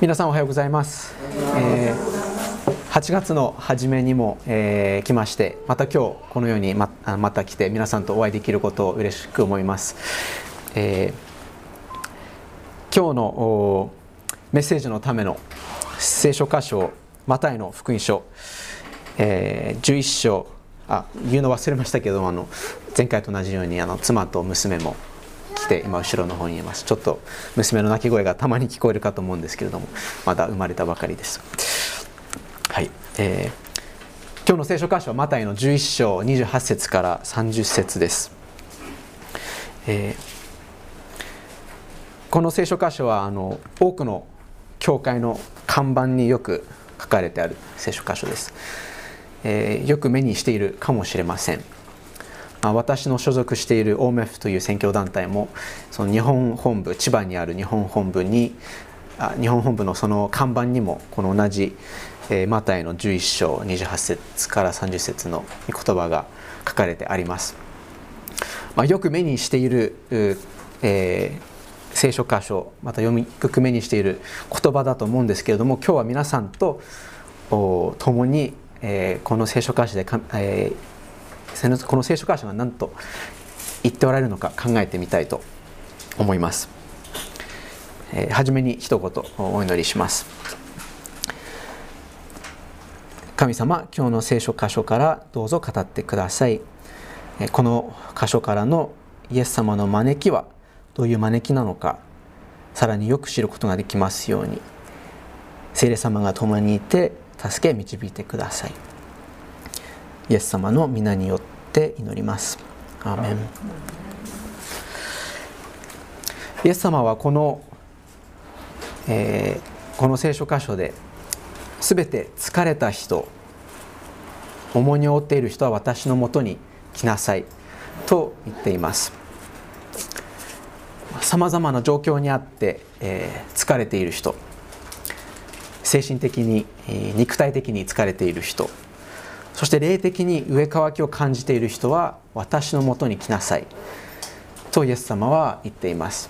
皆さんおはようございます、えー8月の初めにも、えー来ましてまた今日このようにままた来て皆さんとお会いできることを嬉しく思います、えー今日のメッセージのための聖書箇所マタイの福音書、えー11章あ言うの忘れましたけどあの前回と同じようにあの妻と娘も来て今後ろの方にいます。ちょっと娘の泣き声がたまに聞こえるかと思うんですけれどもまだ生まれたばかりです。はい、えー今日の聖書箇所はマタイの11章28節から30節です、えーこの聖書箇所はあの多くの教会の看板によく書かれてある聖書箇所です、えーよく目にしているかもしれません。私の所属している OMF という宣教団体もその日本本部千葉にある日本本部にあ日本本部のその看板にもこの同じ、えーマタイの11章28節から30節の言葉が書かれてあります、まあ、よく目にしている、えー聖書箇所また読みよく目にしている言葉だと思うんですけれども今日は皆さんと共に、えーこの聖書箇所でか、えーこの聖書箇所が何と言っておられるのか考えてみたいと思います、えー初めに一言お祈りします。神様今日の聖書箇所からどうぞ語ってください。この箇所からのイエス様の招きはどういう招きなのかさらによく知ることができますように。聖霊様が共にいて助け導いてください。イエス様の皆によって祈ります。アーメン。イエス様はこの、えーこの聖書箇所で全て疲れた人重荷を負っている人は私のもとに来なさいと言っています。さまざまな状況にあって、えー疲れている人精神的に、肉体的に疲れている人そして霊的に上乾きを感じている人は私のもとに来なさい。とイエス様は言っています。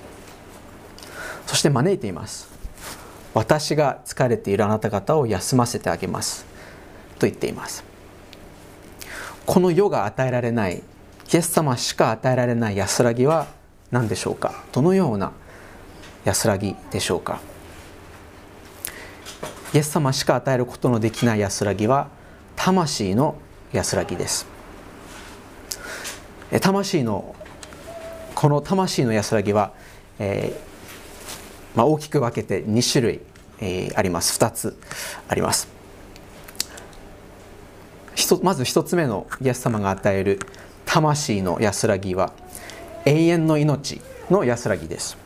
そして招いています。私が疲れているあなた方を休ませてあげます。と言っています。この世が与えられないイエス様しか与えられない安らぎは何でしょうか？どのような安らぎでしょうか？イエス様しか与えることのできない安らぎは魂の安らぎです。魂のこの魂の安らぎは、えーまあ、大きく分けて2種類、えーあります。2つあります。まず1つ目のイエス様が与える魂の安らぎは永遠の命の安らぎです。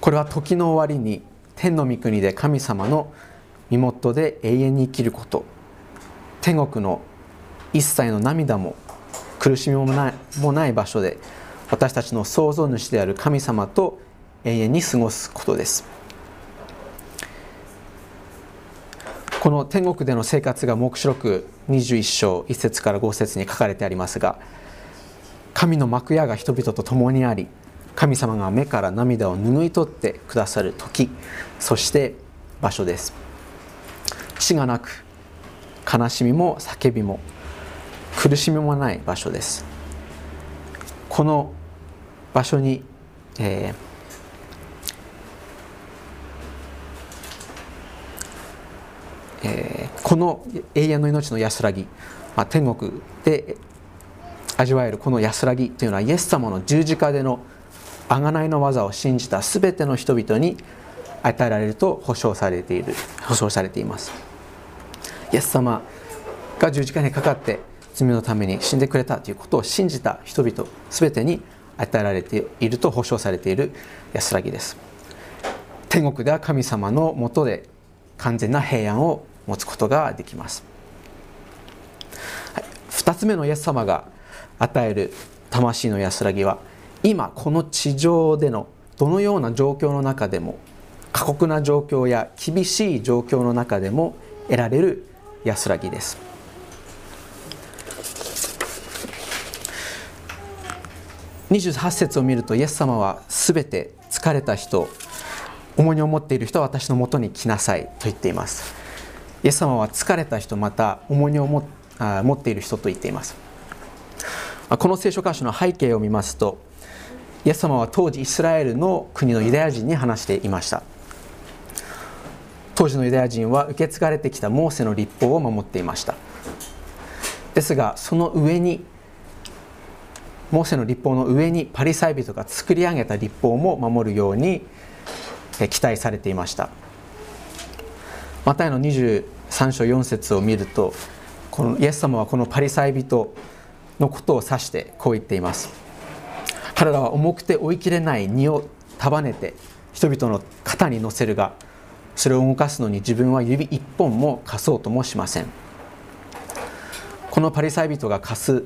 これは時の終わりに天の御国で神様の身元で永遠に生きること。天国の一切の涙も苦しみもないもない場所で私たちの創造主である神様と永遠に過ごすことです。この天国での生活が黙示録21章1節から5節に書かれてありますが神の幕屋が人々と共にあり神様が目から涙を拭い取ってくださる時そして場所です。死がなく悲しみも叫びも苦しみもない場所です。この場所に、えーえーこの永遠の命の安らぎ、まあ、天国で味わえるこの安らぎというのはイエス様の十字架での贖いの技を信じた全ての人々に与えられると保証されている保証されています。イエス様が十字架にかかって罪のために死んでくれたということを信じた人々全てに与えられていると保証されている安らぎです。天国では神様のもとで完全な平安を持つことができます、はい、2つ目のイエス様が与える魂の安らぎは今この地上でのどのような状況の中でも過酷な状況や厳しい状況の中でも得られる安らぎです。28節を見るとイエス様は全て疲れた人重荷を持っている人は私のもとに来なさいと言っています。イエス様は疲れた人また重荷を持っている人と言っています。この聖書箇所の背景を見ますとイエス様は当時イスラエルの国のユダヤ人に話していました。当時のユダヤ人は受け継がれてきたモーセの立法を守っていました。ですがその上にモーセの立法の上にパリサイ人が作り上げた立法も守るように期待されていました。マタイの23章4節を見るとこのイエス様はこのパリサイ人のことを指してこう言っています彼らは重くて追いきれない荷を束ねて人々の肩に乗せるがそれを動かすのに自分は指一本も貸そうともしません。このパリサイ人が貸す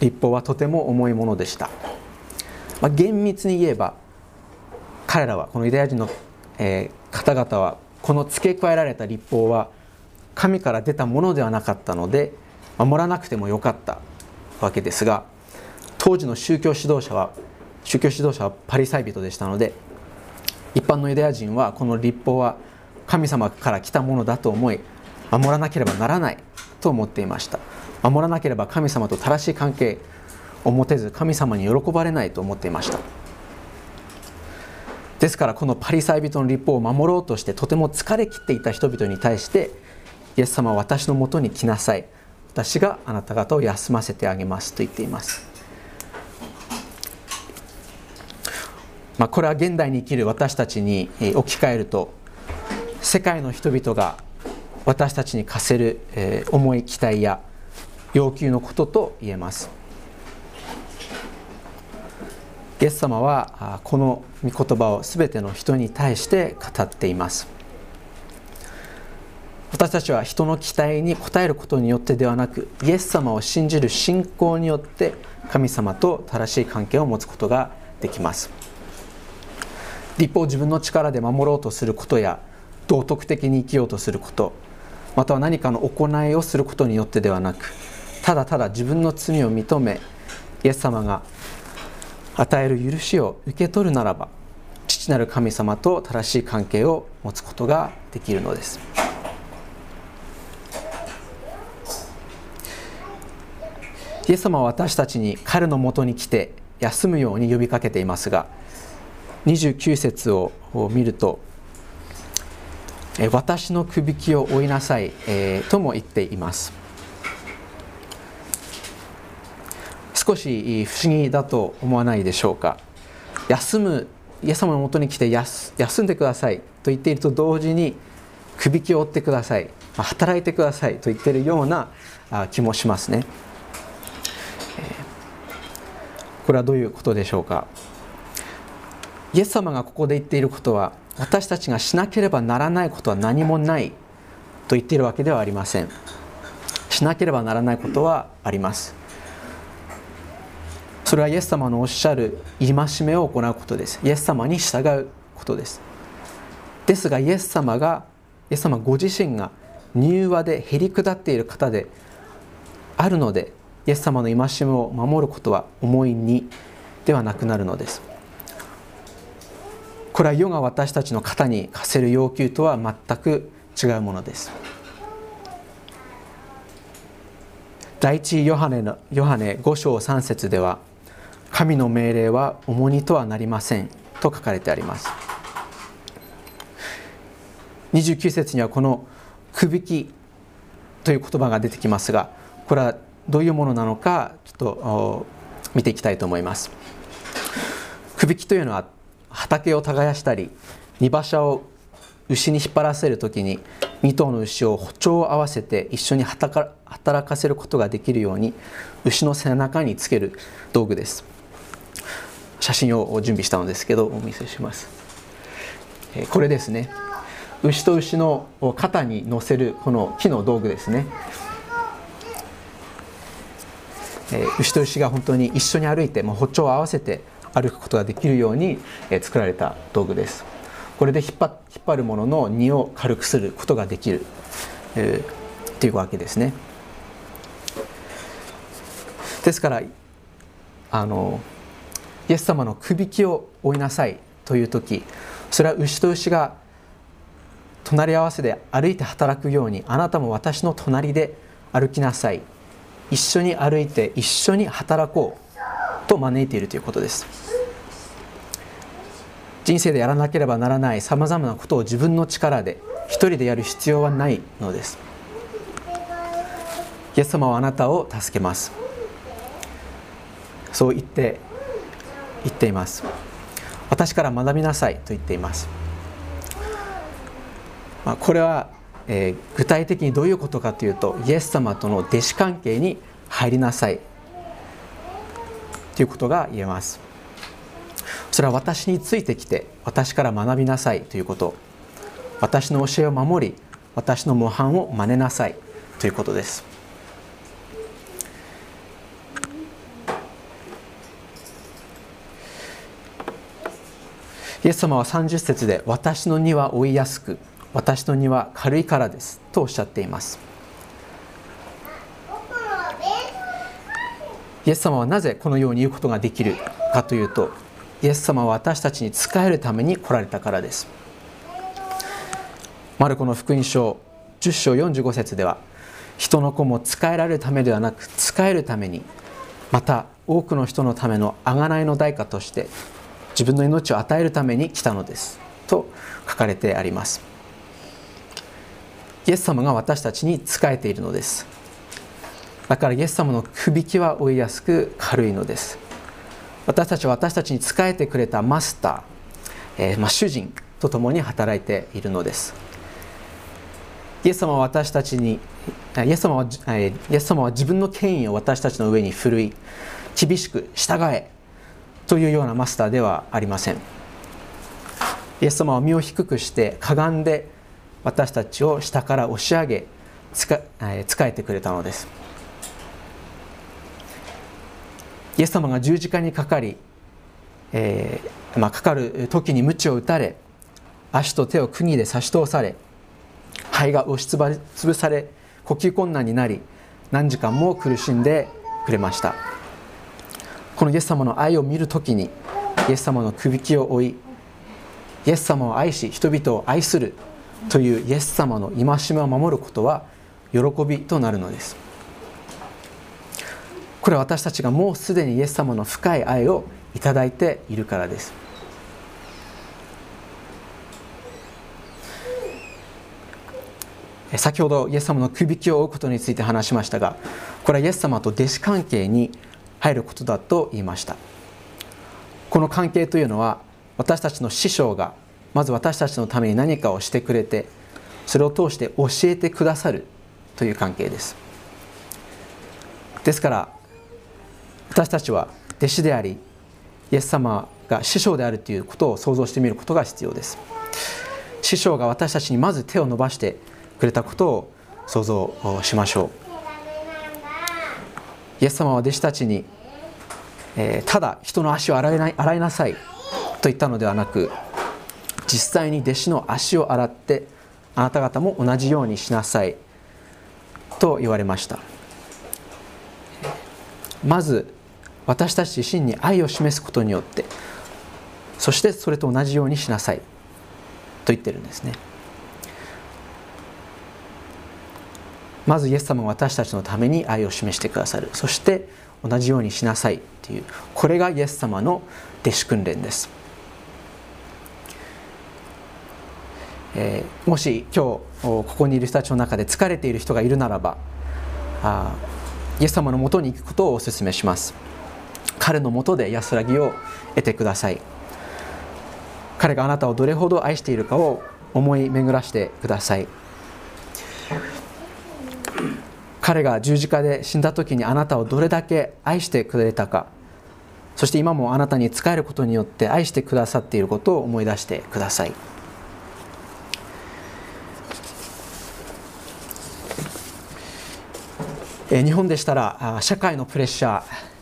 立法はとても重いものでした、まあ、厳密に言えば彼らはこのユダヤ人の、えー、方々はこの付け加えられた立法は神から出たものではなかったので守らなくてもよかったわけですが当時の宗教指導者は宗教指導者はパリサイ人でしたので一般のユダヤ人はこの立法は神様から来たものだと思い守らなければならないと思っていました。守らなければ神様と正しい関係を持てず神様に喜ばれないと思っていました。ですからこのパリサイ人の立法を守ろうとしてとても疲れ切っていた人々に対してイエス様は私のもとに来なさい。私があなた方を休ませてあげますと言っています。まあ、これは現代に生きる私たちに置き換えると世界の人々が私たちに課せるえ重い期待や要求のことと言えます。イエス様はこの御言葉を全ての人に対して語っています。私たちは人の期待に応えることによってではなくイエス様を信じる信仰によって神様と正しい関係を持つことができます。立法を自分の力で守ろうとすることや道徳的に生きようとすること。または何かの行いをすることによってではなくただただ自分の罪を認めイエス様が与える許しを受け取るならば父なる神様と正しい関係を持つことができるのです。イエス様は私たちに彼のもとに来て休むように呼びかけていますが29節を見ると「私のくびきを追いなさいえ」とも言っています。少し不思議だと思わないでしょうか。休むイエス様のもとに来て休んでください。と言っていると同時にくびきを追ってください。働いてください。と言っているような気もしますね。これはどういうことでしょうか。イエス様がここで言っていることは私たちがしなければならないことは何もないと言っているわけではありません。しなければならないことはあります。それはイエス様のおっしゃる戒めを行うことです。イエス様に従うことです。ですがイエス様がイエス様ご自身が柔和でへり下っている方であるのでイエス様の戒めを守ることは重いにではなくなるのです。これは世が私たちの肩に課せる要求とは全く違うものです。第一ヨハネのヨハネ5章3節では神の命令は重荷とはなりませんと書かれてあります。29節にはこのくびきという言葉が出てきますがこれはどういうものなのかちょっと見ていきたいと思います。くびきというのは畑を耕したり荷馬車を牛に引っ張らせる時に2頭の牛を歩調を合わせて一緒に働かせることができるように牛の背中につける道具です。写真を準備したのですけどお見せします。これですね。牛と牛の肩に乗せるこの木の道具ですね。牛と牛が本当に一緒に歩いて歩調を合わせて歩くことができるように作られた道具です。これで引っ張るものの荷を軽くすることができる、えー、っていうわけですね。ですからあのイエス様のくびきを追いなさいという時それは牛と牛が隣り合わせで歩いて働くようにあなたも私の隣で歩きなさい。一緒に歩いて一緒に働こう。と招いているということです。人生でやらなければならないさまざまなことを自分の力で一人でやる必要はないのです。イエス様はあなたを助けます。そう言って言っています。私から学びなさいと言っています。まあ、これは、えー、具体的にどういうことかというとイエス様との弟子関係に入りなさいということが言えます。それは私についてきて私から学びなさいということ。私の教えを守り私の模範を真似なさいということです。イエス様は30節で私の荷は追いやすく私の荷は軽いからですとおっしゃっています。イエス様はなぜこのように言うことができるかというとイエス様は私たちに仕えるために来られたからです。マルコの福音書10章45節では人の子も仕えられるためではなく仕えるためにまた多くの人のための贖いの代価として自分の命を与えるために来たのです。と書かれてあります。イエス様が私たちに仕えているのです。だからイエス様のくびきは追いやすく軽いのです。私たちは私たちに仕えてくれたマスター、えー、まあ、主人と共に働いているのです。イエス様は私たちにイエス様はイエス様は自分の権威を私たちの上に振るい厳しく従えというようなマスターではありません。イエス様は身を低くしてかがんで私たちを下から押し上げ仕えてくれたのです。イエス様が十字架にかかり、えー、まあ、かかる時に鞭を打たれ足と手を釘で差し通され肺が押しつぶされ呼吸困難になり何時間も苦しんでくれました。このイエス様の愛を見る時にイエス様のくびきを追いイエス様を愛し人々を愛するというイエス様の戒めを守ることは喜びとなるのです。これは私たちがもうすでにイエス様の深い愛をいただいているからです。先ほどイエス様のくびきを追うことについて話しましたがこれはイエス様と弟子関係に入ることだと言いました。この関係というのは私たちの師匠がまず私たちのために何かをしてくれてそれを通して教えてくださるという関係です。ですから私たちは弟子でありイエス様が師匠であるということを想像してみることが必要です。師匠が私たちにまず手を伸ばしてくれたことを想像しましょう。イエス様は弟子たちに、えー、ただ人の足を洗いな洗いなさいと言ったのではなく実際に弟子の足を洗ってあなた方も同じようにしなさいと言われました。まず私たち自身に愛を示すことによってそしてそれと同じようにしなさいと言ってるんですね。まずイエス様が私たちのために愛を示してくださる。そして同じようにしなさいという。これがイエス様の弟子訓練です。えー、もし今日ここにいる人たちの中で疲れている人がいるならばあイエス様のもとに行くことをお勧めします。彼のもとで安らぎを得てください。彼があなたをどれほど愛しているかを思い巡らしてください。彼が十字架で死んだ時にあなたをどれだけ愛してくれたか。そして今もあなたに仕えることによって愛してくださっていることを思い出してください。え日本でしたら社会のプレッシャー。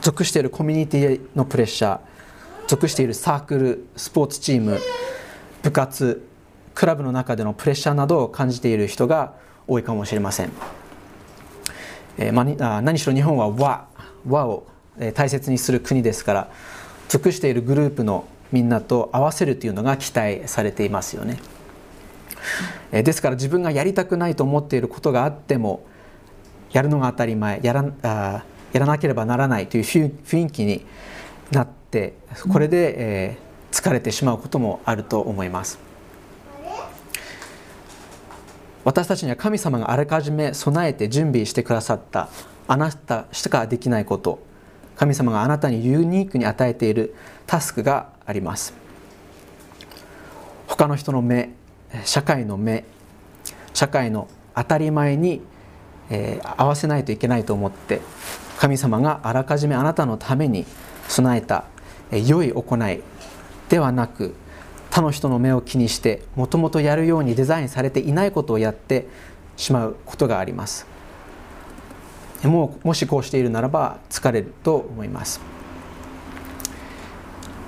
属しているコミュニティのプレッシャー属しているサークルスポーツチーム部活クラブの中でのプレッシャーなどを感じている人が多いかもしれません、えー、何しろ日本は和和を大切にする国ですから属しているグループのみんなと合わせるというのが期待されていますよね。ですから自分がやりたくないと思っていることがあってもやるのが当たり前やらあやらなければならないという雰囲気になってこれで、えー、疲れてしまうこともあると思います。私たちには神様があらかじめ備えて準備してくださったあなたしかできないこと神様があなたにユニークに与えているタスクがあります。他の人の目社会の目社会の当たり前に、えー、合わせないといけないと思って神様があらかじめあなたのために備えた、え、良い行いではなく他の人の目を気にしてもともとやるようにデザインされていないことをやってしまうことがあります。もうもしこうしているならば疲れると思います。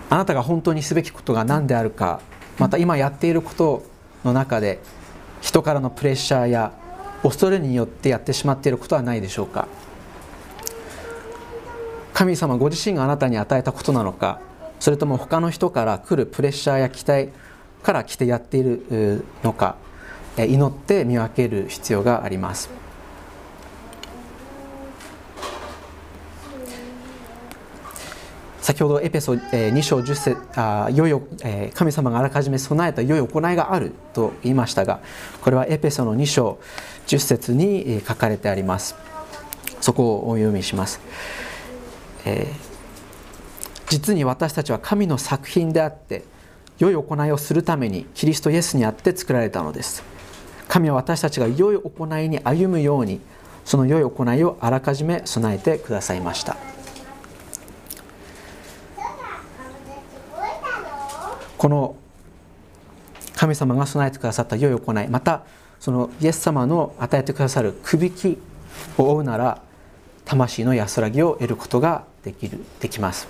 あなたが本当にすべきことが何であるかまた今やっていることの中で人からのプレッシャーや恐れによってやってしまっていることはないでしょうか。神様ご自身があなたに与えたことなのかそれとも他の人から来るプレッシャーや期待から来てやっているのか祈って見分ける必要があります。先ほどエペソ2章10節あ良い神様があらかじめ備えた良い行いがあると言いましたがこれはエペソの2章10節に書かれてあります。そこをお読みします、えー、実に私たちは神の作品であって良い行いをするためにキリストイエスにあって作られたのです。神は私たちが良い行いに歩むようにその良い行いをあらかじめ備えてくださいました。この神様が備えてくださった良い行いまたそのイエス様の与えてくださるくびきを追うなら魂の安らぎを得ることができるできます。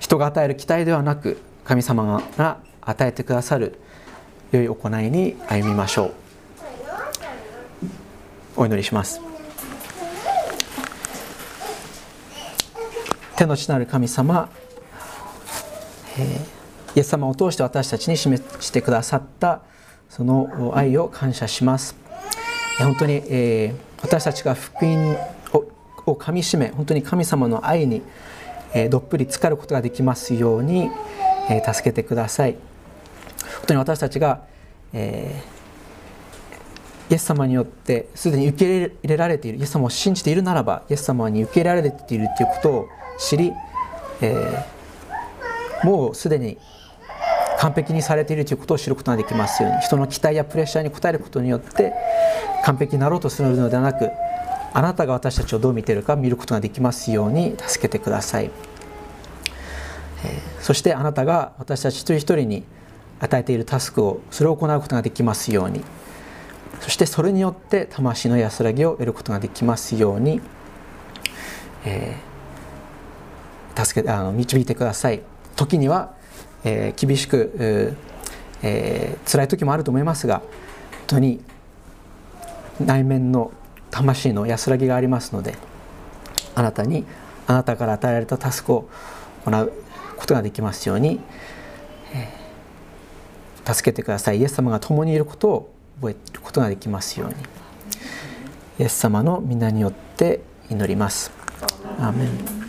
人が与える期待ではなく神様が与えてくださる良い行いに歩みましょう。お祈りします。天の地なる神様イエス様を通して私たちに示してくださったその愛を感謝します。本当に、え私たちが福音をかみしめ本当に神様の愛に、えどっぷり浸かることができますように、え助けてください。本当に私たちが、えイエス様によってすでに受け入れられているイエス様を信じているならばイエス様に受け入れられているということを知り、えもうすでに完璧にされているということを知ることができますように人の期待やプレッシャーに応えることによって完璧になろうとするのではなくあなたが私たちをどう見ているか見ることができますように助けてください、えそしてあなたが私たち一人一人に与えているタスクをそれを行うことができますように。そしてそれによって魂の安らぎを得ることができますように、えー、助けあの導いてください。時には、えー、厳しく、えー、辛い時もあると思いますが本当に内面の魂の安らぎがありますのであなたにあなたから与えられたタスクを行うことができますように、助けてください。イエス様が共にいることを覚えることができますように。イエス様の皆によって祈ります。アーメン。